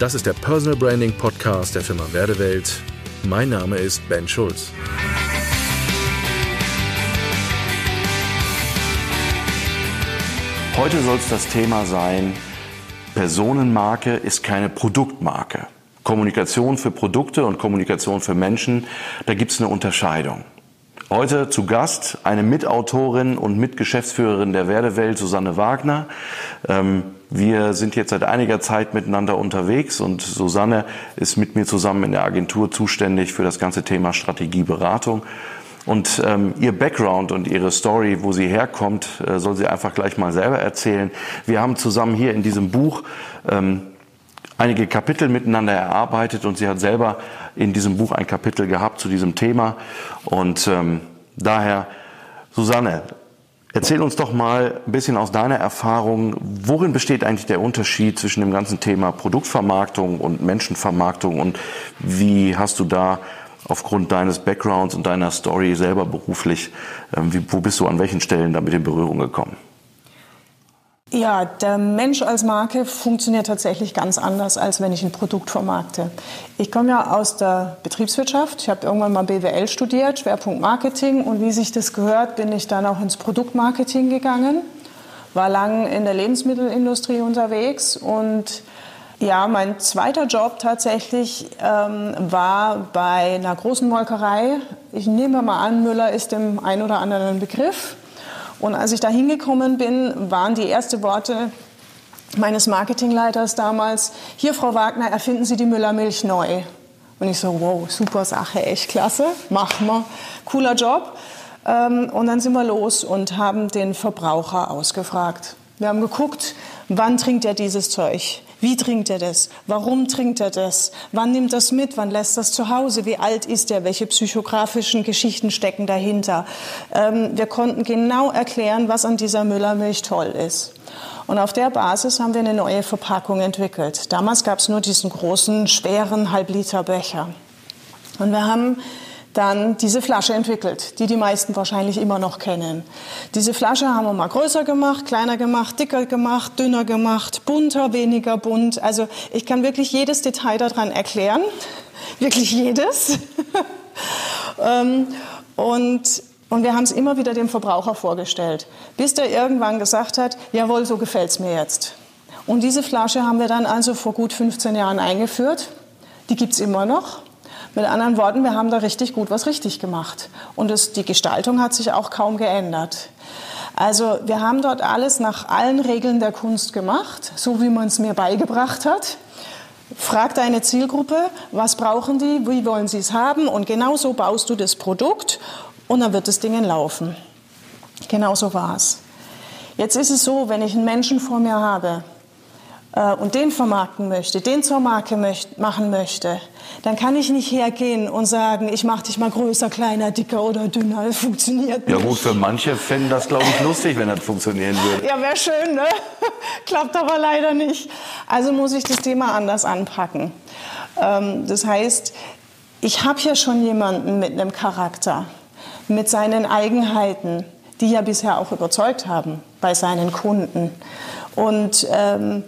Das ist der Personal Branding Podcast der Firma Werdewelt. Mein Name ist Ben Schulz. Heute soll es das Thema sein, Personenmarke ist keine Produktmarke. Kommunikation für Produkte und Kommunikation für Menschen, da gibt es eine Unterscheidung. Heute zu Gast eine Mitautorin und Mitgeschäftsführerin der Werdewelt, Susanne Wagner. Ähm, wir sind jetzt seit einiger Zeit miteinander unterwegs und Susanne ist mit mir zusammen in der Agentur zuständig für das ganze Thema Strategieberatung. Und ähm, ihr Background und ihre Story, wo sie herkommt, äh, soll sie einfach gleich mal selber erzählen. Wir haben zusammen hier in diesem Buch ähm, einige Kapitel miteinander erarbeitet und sie hat selber in diesem Buch ein Kapitel gehabt zu diesem Thema. Und ähm, daher, Susanne, erzähl uns doch mal ein bisschen aus deiner Erfahrung, worin besteht eigentlich der Unterschied zwischen dem ganzen Thema Produktvermarktung und Menschenvermarktung und wie hast du da aufgrund deines Backgrounds und deiner Story selber beruflich, ähm, wie, wo bist du an welchen Stellen damit in Berührung gekommen? Ja, der Mensch als Marke funktioniert tatsächlich ganz anders, als wenn ich ein Produkt vermarkte. Ich komme ja aus der Betriebswirtschaft. Ich habe irgendwann mal BWL studiert, Schwerpunkt Marketing. Und wie sich das gehört, bin ich dann auch ins Produktmarketing gegangen. War lang in der Lebensmittelindustrie unterwegs und ja, mein zweiter Job tatsächlich ähm, war bei einer großen Molkerei. Ich nehme mal an, Müller ist dem ein oder anderen Begriff. Und als ich da hingekommen bin, waren die ersten Worte meines Marketingleiters damals, hier Frau Wagner, erfinden Sie die Müllermilch neu. Und ich so, wow, super Sache, echt klasse, machen wir, cooler Job. Ähm, und dann sind wir los und haben den Verbraucher ausgefragt. Wir haben geguckt, wann trinkt er dieses Zeug? Wie trinkt er das? Warum trinkt er das? Wann nimmt das mit? Wann lässt das zu Hause? Wie alt ist er? Welche psychografischen Geschichten stecken dahinter? Ähm, wir konnten genau erklären, was an dieser Müllermilch toll ist. Und auf der Basis haben wir eine neue Verpackung entwickelt. Damals gab es nur diesen großen, schweren Halbliter-Becher. Und wir haben dann diese Flasche entwickelt, die die meisten wahrscheinlich immer noch kennen. Diese Flasche haben wir mal größer gemacht, kleiner gemacht, dicker gemacht, dünner gemacht, bunter, weniger bunt. Also ich kann wirklich jedes Detail daran erklären, wirklich jedes. Ähm, und und wir haben es immer wieder dem Verbraucher vorgestellt, bis der irgendwann gesagt hat, jawohl, so gefällt es mir jetzt. Und diese Flasche haben wir dann also vor gut 15 Jahren eingeführt. Die gibt es immer noch. Mit anderen Worten, wir haben da richtig gut was richtig gemacht. Und es, die Gestaltung hat sich auch kaum geändert. Also wir haben dort alles nach allen Regeln der Kunst gemacht, so wie man es mir beigebracht hat. Frag deine Zielgruppe, was brauchen die, wie wollen sie es haben und genau so baust du das Produkt und dann wird das Ding laufen. Genau so war es. Jetzt ist es so, wenn ich einen Menschen vor mir habe, äh, und den vermarkten möchte, den zur Marke möcht, machen möchte, dann kann ich nicht hergehen und sagen, ich mache dich mal größer, kleiner, dicker oder dünner. Das funktioniert nicht. Ja gut, für manche fänden das, glaube ich, lustig, wenn das funktionieren würde. Ja, wäre schön, ne? Klappt aber leider nicht. Also muss ich das Thema anders anpacken. Ähm, das heißt, ich habe ja schon jemanden mit einem Charakter, mit seinen Eigenheiten, die ja bisher auch überzeugt haben bei seinen Kunden. Und ähm,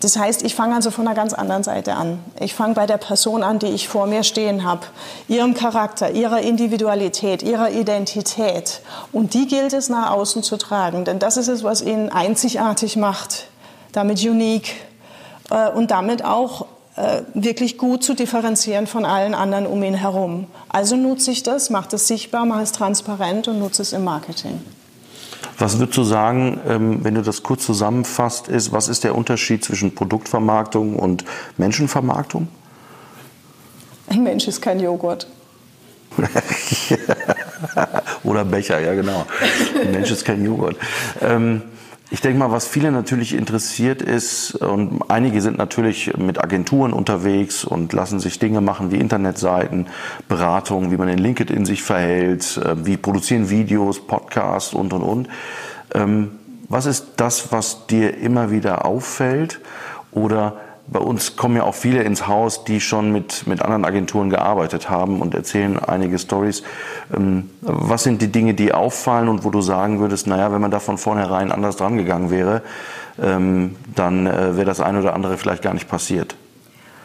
das heißt, ich fange also von einer ganz anderen Seite an. Ich fange bei der Person an, die ich vor mir stehen habe, ihrem Charakter, ihrer Individualität, ihrer Identität. Und die gilt es nach außen zu tragen, denn das ist es, was ihn einzigartig macht, damit unique äh, und damit auch äh, wirklich gut zu differenzieren von allen anderen um ihn herum. Also nutze ich das, mache es sichtbar, mache es transparent und nutze es im Marketing. Was würdest du sagen, ähm, wenn du das kurz zusammenfasst, ist, was ist der Unterschied zwischen Produktvermarktung und Menschenvermarktung? Ein Mensch ist kein Joghurt. Oder Becher, ja genau. Ein Mensch ist kein Joghurt. Ähm, ich denke mal, was viele natürlich interessiert ist, und einige sind natürlich mit Agenturen unterwegs und lassen sich Dinge machen wie Internetseiten, Beratung, wie man in LinkedIn sich verhält, äh, wie produzieren Videos, Podcasts und, und, und. Ähm, was ist das, was dir immer wieder auffällt? Oder bei uns kommen ja auch viele ins Haus, die schon mit, mit anderen Agenturen gearbeitet haben und erzählen einige Stories. Ähm, was sind die Dinge, die auffallen und wo du sagen würdest, naja, wenn man da von vornherein anders dran gegangen wäre, ähm, dann äh, wäre das eine oder andere vielleicht gar nicht passiert?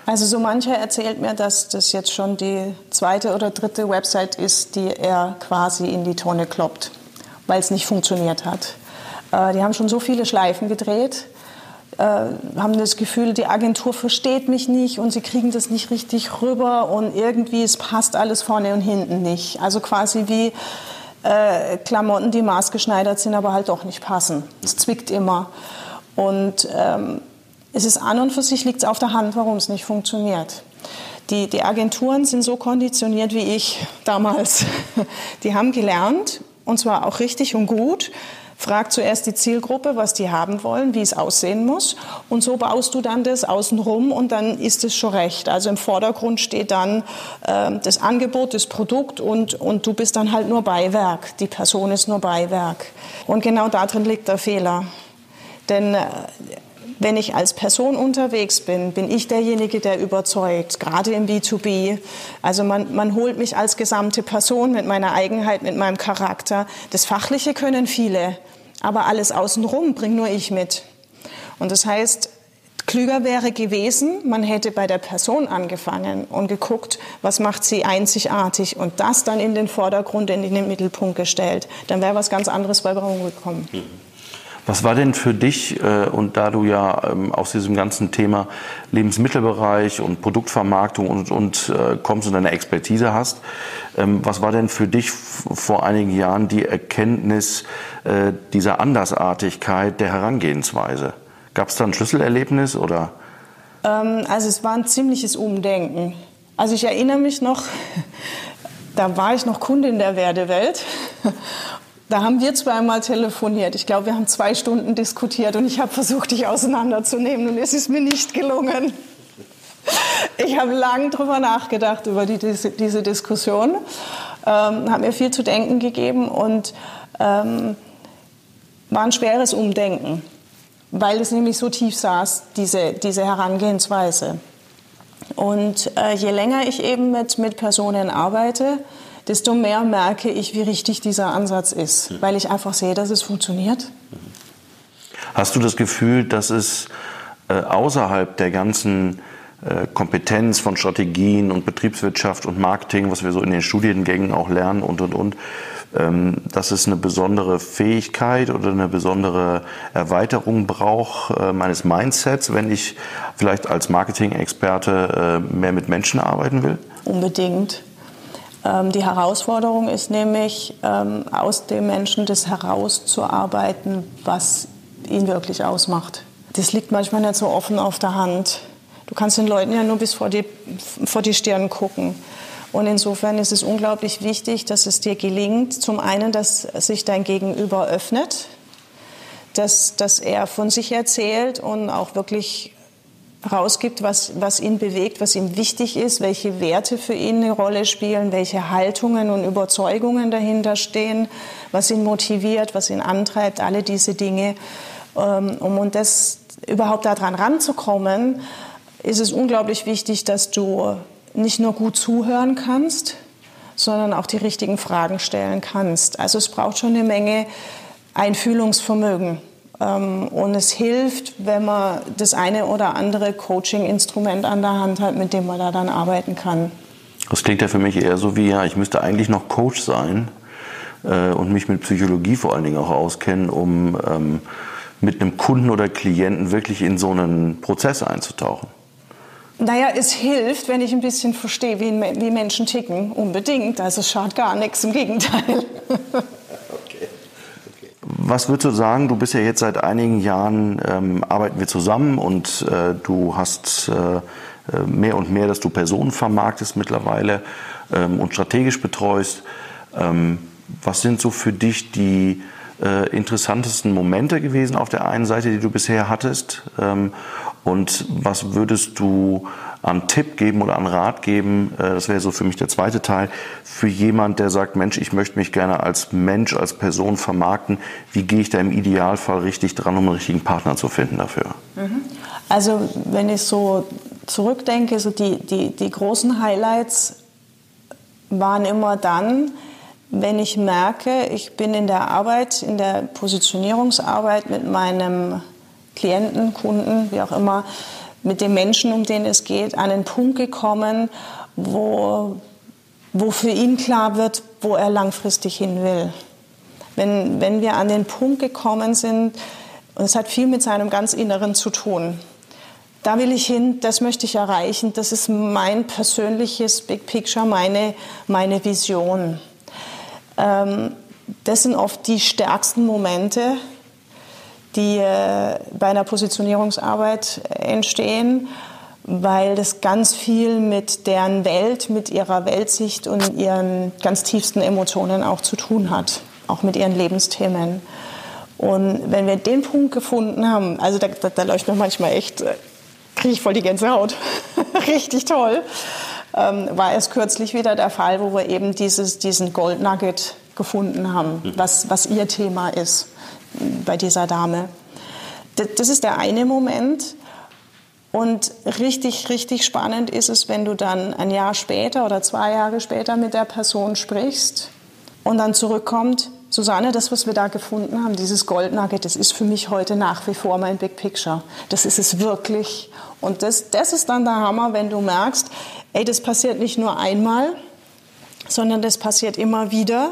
Also so mancher erzählt mir, dass das jetzt schon die zweite oder dritte Website ist, die er quasi in die Tonne kloppt, weil es nicht funktioniert hat. Äh, die haben schon so viele Schleifen gedreht, haben das Gefühl, die Agentur versteht mich nicht und sie kriegen das nicht richtig rüber und irgendwie es passt alles vorne und hinten nicht. Also quasi wie äh, Klamotten, die maßgeschneidert sind, aber halt doch nicht passen. Es zwickt immer. Und ähm, es ist an und für sich liegt es auf der Hand, warum es nicht funktioniert. Die, die Agenturen sind so konditioniert wie ich damals. Die haben gelernt, und zwar auch richtig und gut, Frag zuerst die Zielgruppe, was die haben wollen, wie es aussehen muss. Und so baust du dann das außenrum und dann ist es schon recht. Also im Vordergrund steht dann äh, das Angebot, das Produkt und, und du bist dann halt nur Beiwerk. Die Person ist nur Beiwerk. Und genau darin liegt der Fehler. Denn äh, wenn ich als Person unterwegs bin, bin ich derjenige, der überzeugt, gerade im B2B. Also man, man holt mich als gesamte Person mit meiner Eigenheit, mit meinem Charakter. Das Fachliche können viele, aber alles außenrum bringt nur ich mit. Und das heißt, klüger wäre gewesen, man hätte bei der Person angefangen und geguckt, was macht sie einzigartig und das dann in den Vordergrund, in den Mittelpunkt gestellt. Dann wäre was ganz anderes bei rumgekommen. Mhm. Was war denn für dich, äh, und da du ja ähm, aus diesem ganzen Thema Lebensmittelbereich und Produktvermarktung und, und äh, kommst und deine Expertise hast, ähm, was war denn für dich vor einigen Jahren die Erkenntnis äh, dieser Andersartigkeit der Herangehensweise? Gab es da ein Schlüsselerlebnis oder? Ähm, also es war ein ziemliches Umdenken. Also ich erinnere mich noch, da war ich noch Kundin der Werdewelt da haben wir zweimal telefoniert. Ich glaube, wir haben zwei Stunden diskutiert und ich habe versucht, dich auseinanderzunehmen und es ist mir nicht gelungen. Ich habe lange darüber nachgedacht, über die, diese, diese Diskussion, ähm, hat mir viel zu denken gegeben und ähm, war ein schweres Umdenken, weil es nämlich so tief saß, diese, diese Herangehensweise. Und äh, je länger ich eben mit, mit Personen arbeite, desto mehr merke ich, wie richtig dieser Ansatz ist, mhm. weil ich einfach sehe, dass es funktioniert. Hast du das Gefühl, dass es äh, außerhalb der ganzen äh, Kompetenz von Strategien und Betriebswirtschaft und Marketing, was wir so in den Studiengängen auch lernen und, und, und, ähm, dass es eine besondere Fähigkeit oder eine besondere Erweiterung braucht äh, meines Mindsets, wenn ich vielleicht als Marketing-Experte mehr mit Menschen arbeiten will? Unbedingt. Ähm, die Herausforderung ist nämlich, ähm, aus dem Menschen das herauszuarbeiten, was ihn wirklich ausmacht. Das liegt manchmal nicht so offen auf der Hand. Du kannst den Leuten ja nur bis vor die, vor die Stirn gucken. Und insofern ist es unglaublich wichtig, dass es dir gelingt, zum einen, dass sich dein Gegenüber öffnet, dass, dass er von sich erzählt und auch wirklich rausgibt, was, was ihn bewegt, was ihm wichtig ist, welche Werte für ihn eine Rolle spielen, welche Haltungen und Überzeugungen dahinter stehen, was ihn motiviert, was ihn antreibt, alle diese Dinge. Ähm, um das überhaupt daran ranzukommen, ist es unglaublich wichtig, dass du nicht nur gut zuhören kannst, sondern auch die richtigen Fragen stellen kannst. Also es braucht schon eine Menge Einfühlungsvermögen. Ähm, und es hilft, wenn man das eine oder andere Coaching-Instrument an der Hand hat, mit dem man da dann arbeiten kann. Das klingt ja für mich eher so wie, ja, ich müsste eigentlich noch Coach sein äh, und mich mit Psychologie vor allen Dingen auch auskennen, um ähm, mit einem Kunden oder Klienten wirklich in so einen Prozess einzutauchen. Naja, es hilft, wenn ich ein bisschen verstehe, wie, wie Menschen ticken, unbedingt. Also es schadet gar nichts, im Gegenteil. Was würdest du sagen? Du bist ja jetzt seit einigen Jahren, ähm, arbeiten wir zusammen und äh, du hast äh, äh, mehr und mehr, dass du Personen vermarktest mittlerweile ähm, und strategisch betreust. Ähm, was sind so für dich die äh, interessantesten Momente gewesen auf der einen Seite, die du bisher hattest? Ähm, und was würdest du an Tipp geben oder an Rat geben, äh, das wäre so für mich der zweite Teil, für jemand, der sagt, Mensch, ich möchte mich gerne als Mensch, als Person vermarkten, wie gehe ich da im Idealfall richtig dran, um einen richtigen Partner zu finden dafür? Mhm. Also wenn ich so zurückdenke, so die, die, die großen Highlights waren immer dann, wenn ich merke, ich bin in der Arbeit, in der Positionierungsarbeit mit meinem Klienten, Kunden, wie auch immer, mit dem Menschen, um den es geht, an einen Punkt gekommen, wo, wo für ihn klar wird, wo er langfristig hin will. Wenn, wenn wir an den Punkt gekommen sind, und es hat viel mit seinem ganz Inneren zu tun, da will ich hin, das möchte ich erreichen, das ist mein persönliches Big Picture, meine, meine Vision. Ähm, das sind oft die stärksten Momente, die äh, bei einer Positionierungsarbeit entstehen, weil das ganz viel mit deren Welt, mit ihrer Weltsicht und ihren ganz tiefsten Emotionen auch zu tun hat, auch mit ihren Lebensthemen. Und wenn wir den Punkt gefunden haben, also da, da, da läuft mir manchmal echt, äh, kriege ich voll die Gänsehaut, richtig toll, ähm, war es kürzlich wieder der Fall, wo wir eben dieses, diesen Gold Nugget gefunden haben, mhm. was, was ihr Thema ist bei dieser Dame. Das ist der eine Moment. Und richtig, richtig spannend ist es, wenn du dann ein Jahr später oder zwei Jahre später mit der Person sprichst und dann zurückkommt, Susanne, das, was wir da gefunden haben, dieses Goldnugget, das ist für mich heute nach wie vor mein Big Picture. Das ist es wirklich. Und das, das ist dann der Hammer, wenn du merkst, ey, das passiert nicht nur einmal, sondern das passiert immer wieder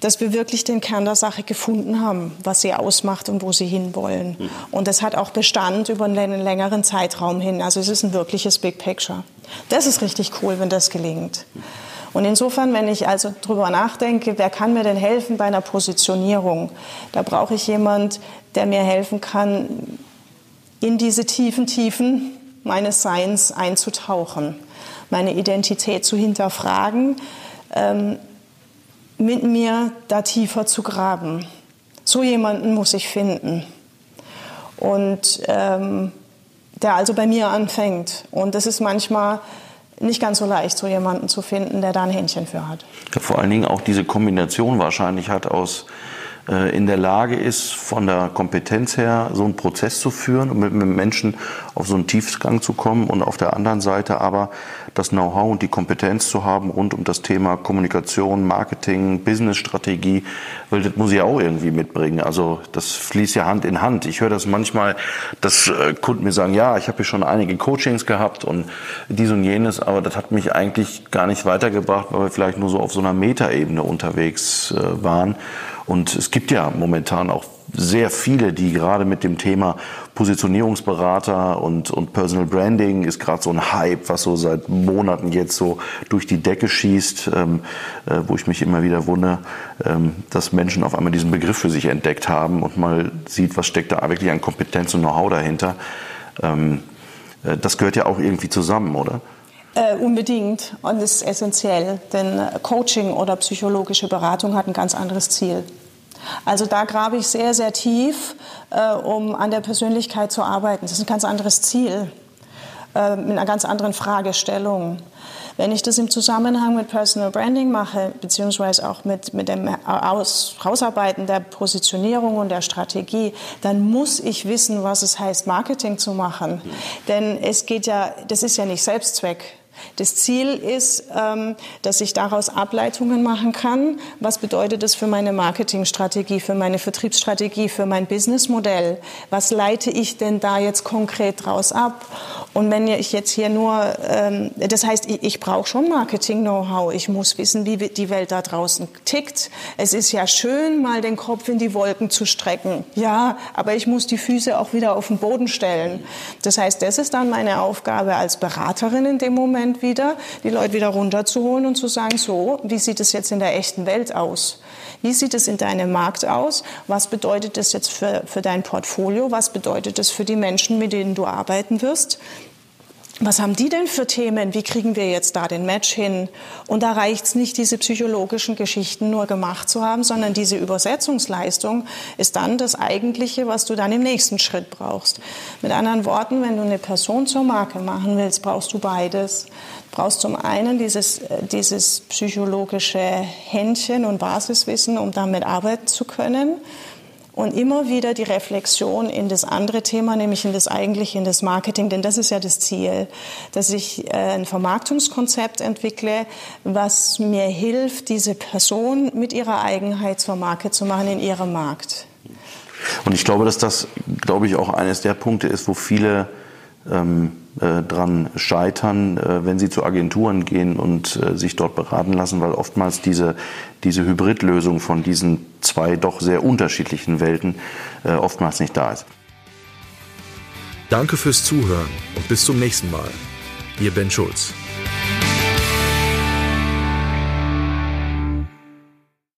dass wir wirklich den Kern der Sache gefunden haben, was sie ausmacht und wo sie hinwollen. Mhm. Und das hat auch Bestand über einen längeren Zeitraum hin. Also es ist ein wirkliches Big Picture. Das ist richtig cool, wenn das gelingt. Und insofern, wenn ich also darüber nachdenke, wer kann mir denn helfen bei einer Positionierung, da brauche ich jemand, der mir helfen kann, in diese tiefen Tiefen meines Seins einzutauchen, meine Identität zu hinterfragen, ähm, mit mir da tiefer zu graben. So jemanden muss ich finden. Und ähm, der also bei mir anfängt. Und das ist manchmal nicht ganz so leicht, so jemanden zu finden, der da ein Händchen für hat. Vor allen Dingen auch diese Kombination wahrscheinlich hat aus in der Lage ist, von der Kompetenz her so einen Prozess zu führen und mit, mit Menschen auf so einen Tiefgang zu kommen und auf der anderen Seite aber das Know-how und die Kompetenz zu haben rund um das Thema Kommunikation, Marketing, Business-Strategie, weil das muss ich auch irgendwie mitbringen. Also das fließt ja Hand in Hand. Ich höre das manchmal, dass äh, Kunden mir sagen, ja, ich habe hier schon einige Coachings gehabt und dies und jenes, aber das hat mich eigentlich gar nicht weitergebracht, weil wir vielleicht nur so auf so einer Metaebene unterwegs äh, waren. Und es gibt ja momentan auch sehr viele, die gerade mit dem Thema Positionierungsberater und, und Personal Branding ist gerade so ein Hype, was so seit Monaten jetzt so durch die Decke schießt, ähm, äh, wo ich mich immer wieder wundere, ähm, dass Menschen auf einmal diesen Begriff für sich entdeckt haben und mal sieht, was steckt da wirklich an Kompetenz und Know-how dahinter. Ähm, äh, das gehört ja auch irgendwie zusammen, oder? Äh, unbedingt und ist essentiell, denn Coaching oder psychologische Beratung hat ein ganz anderes Ziel. Also da grabe ich sehr, sehr tief, äh, um an der Persönlichkeit zu arbeiten. Das ist ein ganz anderes Ziel, äh, mit einer ganz anderen Fragestellung. Wenn ich das im Zusammenhang mit Personal Branding mache, beziehungsweise auch mit, mit dem Aus, Rausarbeiten der Positionierung und der Strategie, dann muss ich wissen, was es heißt, Marketing zu machen. Denn es geht ja, das ist ja nicht Selbstzweck. Das Ziel ist, ähm, dass ich daraus Ableitungen machen kann. Was bedeutet das für meine Marketingstrategie, für meine Vertriebsstrategie, für mein Businessmodell? Was leite ich denn da jetzt konkret draus ab? Und wenn ich jetzt hier nur, ähm, das heißt, ich, ich brauche schon Marketing-Know-how. Ich muss wissen, wie die Welt da draußen tickt. Es ist ja schön, mal den Kopf in die Wolken zu strecken. Ja, aber ich muss die Füße auch wieder auf den Boden stellen. Das heißt, das ist dann meine Aufgabe als Beraterin in dem Moment wieder, die Leute wieder runterzuholen und zu sagen, so, wie sieht es jetzt in der echten Welt aus? Wie sieht es in deinem Markt aus? Was bedeutet das jetzt für, für dein Portfolio? Was bedeutet das für die Menschen, mit denen du arbeiten wirst? Was haben die denn für Themen? Wie kriegen wir jetzt da den Match hin? Und da reicht es nicht, diese psychologischen Geschichten nur gemacht zu haben, sondern diese Übersetzungsleistung ist dann das Eigentliche, was du dann im nächsten Schritt brauchst. Mit anderen Worten, wenn du eine Person zur Marke machen willst, brauchst du beides. Du brauchst zum einen dieses, äh, dieses psychologische Händchen und Basiswissen, um damit arbeiten zu können und immer wieder die Reflexion in das andere Thema, nämlich in das eigentliche, in das Marketing, denn das ist ja das Ziel, dass ich äh, ein Vermarktungskonzept entwickle, was mir hilft, diese Person mit ihrer Eigenheit zur Marke zu machen in ihrem Markt. Und ich glaube, dass das, glaube ich, auch eines der Punkte ist, wo viele ähm, äh, dran scheitern, äh, wenn sie zu Agenturen gehen und äh, sich dort beraten lassen, weil oftmals diese, diese Hybridlösung von diesen zwei doch sehr unterschiedlichen Welten äh, oftmals nicht da ist. Danke fürs Zuhören und bis zum nächsten Mal. Ihr Ben Schulz.